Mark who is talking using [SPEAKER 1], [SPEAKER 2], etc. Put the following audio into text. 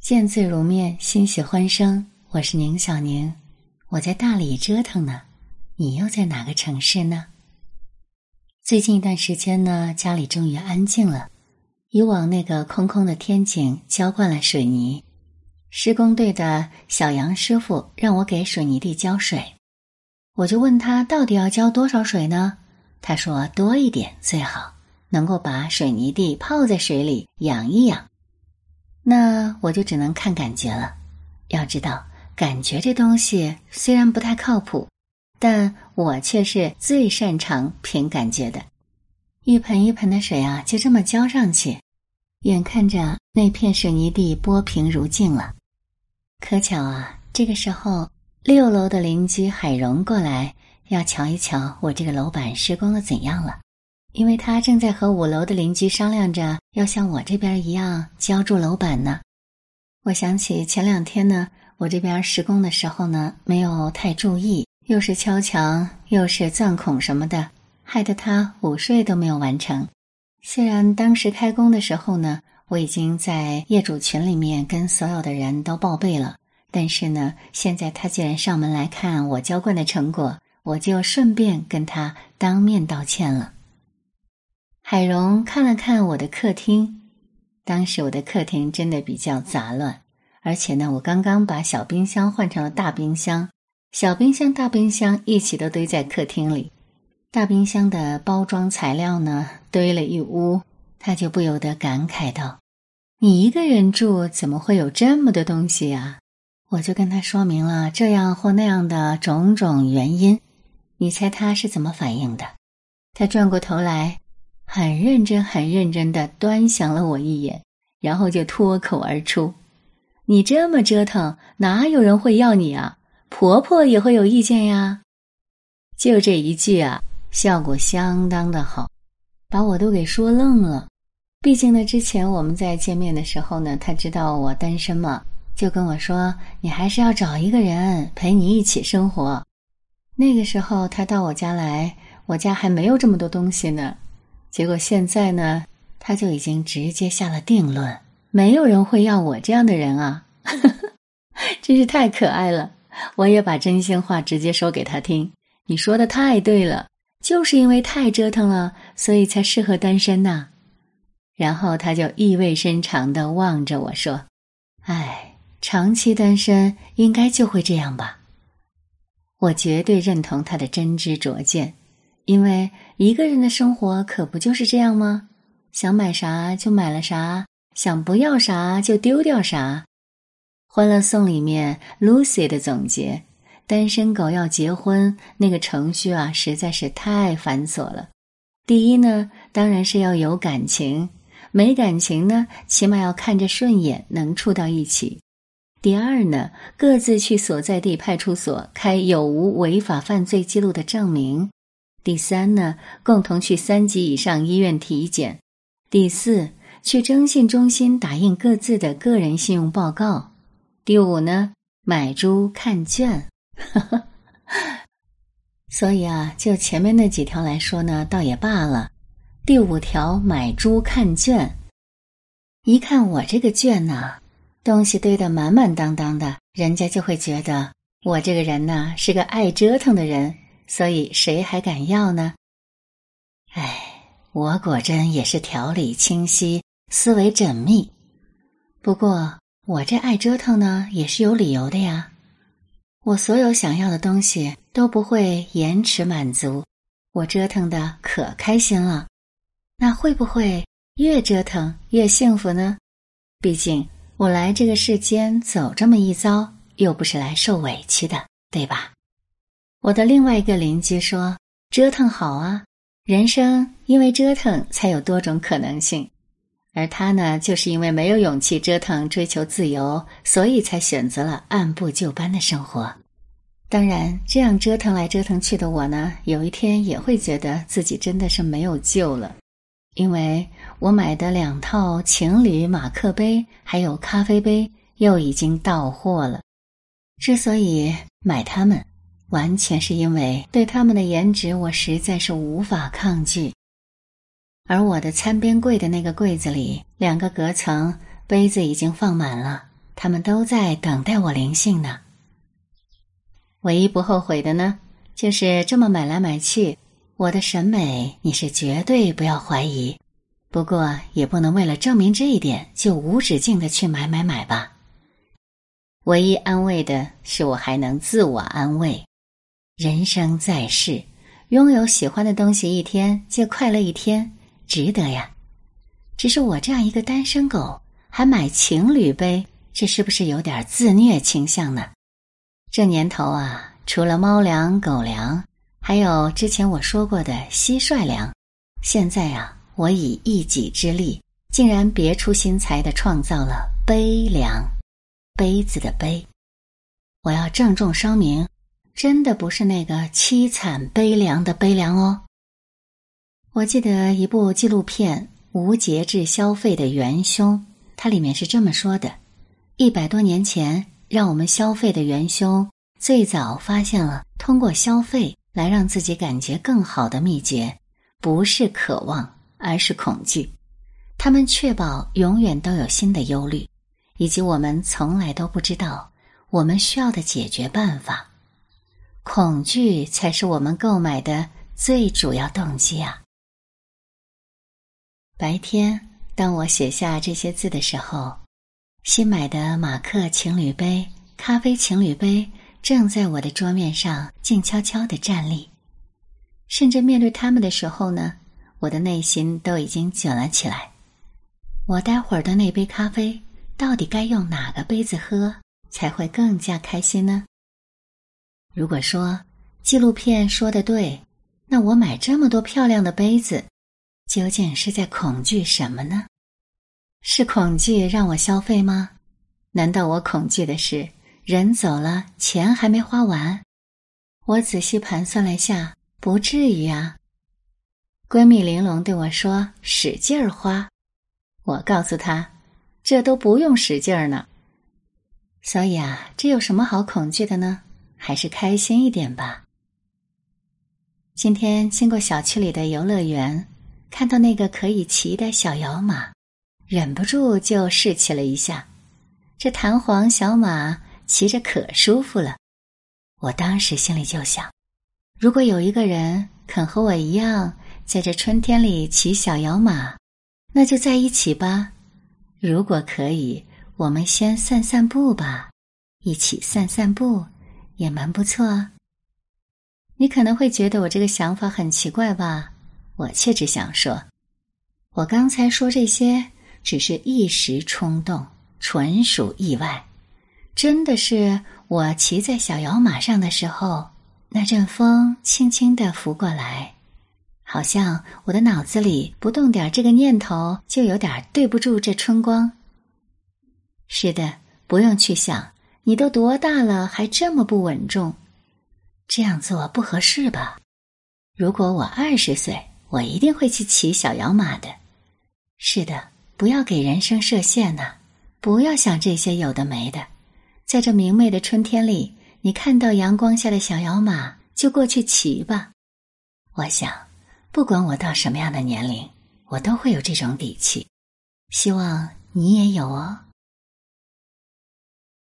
[SPEAKER 1] 见字如面，欣喜欢声。我是宁小宁，我在大理折腾呢。你又在哪个城市呢？最近一段时间呢，家里终于安静了。以往那个空空的天井浇灌了水泥，施工队的小杨师傅让我给水泥地浇水，我就问他到底要浇多少水呢？他说多一点最好，能够把水泥地泡在水里养一养。那我就只能看感觉了。要知道，感觉这东西虽然不太靠谱，但我却是最擅长凭感觉的。一盆一盆的水啊，就这么浇上去，眼看着那片水泥地波平如镜了。可巧啊，这个时候六楼的邻居海荣过来要瞧一瞧我这个楼板施工的怎样了。因为他正在和五楼的邻居商量着要像我这边一样浇筑楼板呢。我想起前两天呢，我这边施工的时候呢，没有太注意，又是敲墙，又是钻孔什么的，害得他午睡都没有完成。虽然当时开工的时候呢，我已经在业主群里面跟所有的人都报备了，但是呢，现在他既然上门来看我浇灌的成果，我就顺便跟他当面道歉了。海荣看了看我的客厅，当时我的客厅真的比较杂乱，而且呢，我刚刚把小冰箱换成了大冰箱，小冰箱、大冰箱一起都堆在客厅里，大冰箱的包装材料呢堆了一屋，他就不由得感慨道：“你一个人住，怎么会有这么多东西呀？”我就跟他说明了这样或那样的种种原因，你猜他是怎么反应的？他转过头来。很认真、很认真的端详了我一眼，然后就脱口而出：“你这么折腾，哪有人会要你啊？婆婆也会有意见呀。”就这一句啊，效果相当的好，把我都给说愣了。毕竟呢，之前我们在见面的时候呢，他知道我单身嘛，就跟我说：“你还是要找一个人陪你一起生活。”那个时候他到我家来，我家还没有这么多东西呢。结果现在呢，他就已经直接下了定论，没有人会要我这样的人啊，真是太可爱了。我也把真心话直接说给他听，你说的太对了，就是因为太折腾了，所以才适合单身呐。然后他就意味深长的望着我说：“哎，长期单身应该就会这样吧？”我绝对认同他的真知灼见。因为一个人的生活可不就是这样吗？想买啥就买了啥，想不要啥就丢掉啥。《欢乐颂》里面 Lucy 的总结：单身狗要结婚，那个程序啊实在是太繁琐了。第一呢，当然是要有感情；没感情呢，起码要看着顺眼，能处到一起。第二呢，各自去所在地派出所开有无违法犯罪记录的证明。第三呢，共同去三级以上医院体检；第四，去征信中心打印各自的个人信用报告；第五呢，买猪看圈。所以啊，就前面那几条来说呢，倒也罢了。第五条，买猪看圈，一看我这个圈呐，东西堆得满满当当的，人家就会觉得我这个人呢是个爱折腾的人。所以谁还敢要呢？哎，我果真也是条理清晰、思维缜密。不过我这爱折腾呢，也是有理由的呀。我所有想要的东西都不会延迟满足，我折腾的可开心了。那会不会越折腾越幸福呢？毕竟我来这个世间走这么一遭，又不是来受委屈的，对吧？我的另外一个邻居说：“折腾好啊，人生因为折腾才有多种可能性。”而他呢，就是因为没有勇气折腾、追求自由，所以才选择了按部就班的生活。当然，这样折腾来折腾去的我呢，有一天也会觉得自己真的是没有救了，因为我买的两套情侣马克杯还有咖啡杯又已经到货了。之所以买它们。完全是因为对他们的颜值，我实在是无法抗拒。而我的餐边柜的那个柜子里，两个隔层杯子已经放满了，他们都在等待我灵性呢。唯一不后悔的呢，就是这么买来买去，我的审美你是绝对不要怀疑。不过也不能为了证明这一点就无止境的去买买买吧。唯一安慰的是，我还能自我安慰。人生在世，拥有喜欢的东西一天就快乐一天，值得呀。只是我这样一个单身狗，还买情侣杯，这是不是有点自虐倾向呢？这年头啊，除了猫粮、狗粮，还有之前我说过的蟋蟀粮。现在呀，我以一己之力，竟然别出心裁的创造了悲粮。杯子的杯，我要郑重声明，真的不是那个凄惨悲凉的悲凉哦。我记得一部纪录片《无节制消费的元凶》，它里面是这么说的：一百多年前，让我们消费的元凶最早发现了通过消费来让自己感觉更好的秘诀，不是渴望，而是恐惧。他们确保永远都有新的忧虑。以及我们从来都不知道我们需要的解决办法，恐惧才是我们购买的最主要动机啊！白天，当我写下这些字的时候，新买的马克情侣杯、咖啡情侣杯正在我的桌面上静悄悄的站立，甚至面对他们的时候呢，我的内心都已经卷了起来。我待会儿的那杯咖啡。到底该用哪个杯子喝才会更加开心呢？如果说纪录片说的对，那我买这么多漂亮的杯子，究竟是在恐惧什么呢？是恐惧让我消费吗？难道我恐惧的是人走了，钱还没花完？我仔细盘算了下，不至于啊。闺蜜玲珑对我说：“使劲儿花。”我告诉她。这都不用使劲儿呢，所以啊，这有什么好恐惧的呢？还是开心一点吧。今天经过小区里的游乐园，看到那个可以骑的小摇马，忍不住就试骑了一下。这弹簧小马骑着可舒服了，我当时心里就想：如果有一个人肯和我一样在这春天里骑小摇马，那就在一起吧。如果可以，我们先散散步吧，一起散散步也蛮不错。你可能会觉得我这个想法很奇怪吧？我却只想说，我刚才说这些只是一时冲动，纯属意外。真的是我骑在小摇马上的时候，那阵风轻轻的拂过来。好像我的脑子里不动点这个念头，就有点对不住这春光。是的，不用去想，你都多大了，还这么不稳重，这样做不合适吧？如果我二十岁，我一定会去骑小摇马的。是的，不要给人生设限呐，不要想这些有的没的。在这明媚的春天里，你看到阳光下的小摇马，就过去骑吧。我想。不管我到什么样的年龄，我都会有这种底气。希望你也有哦。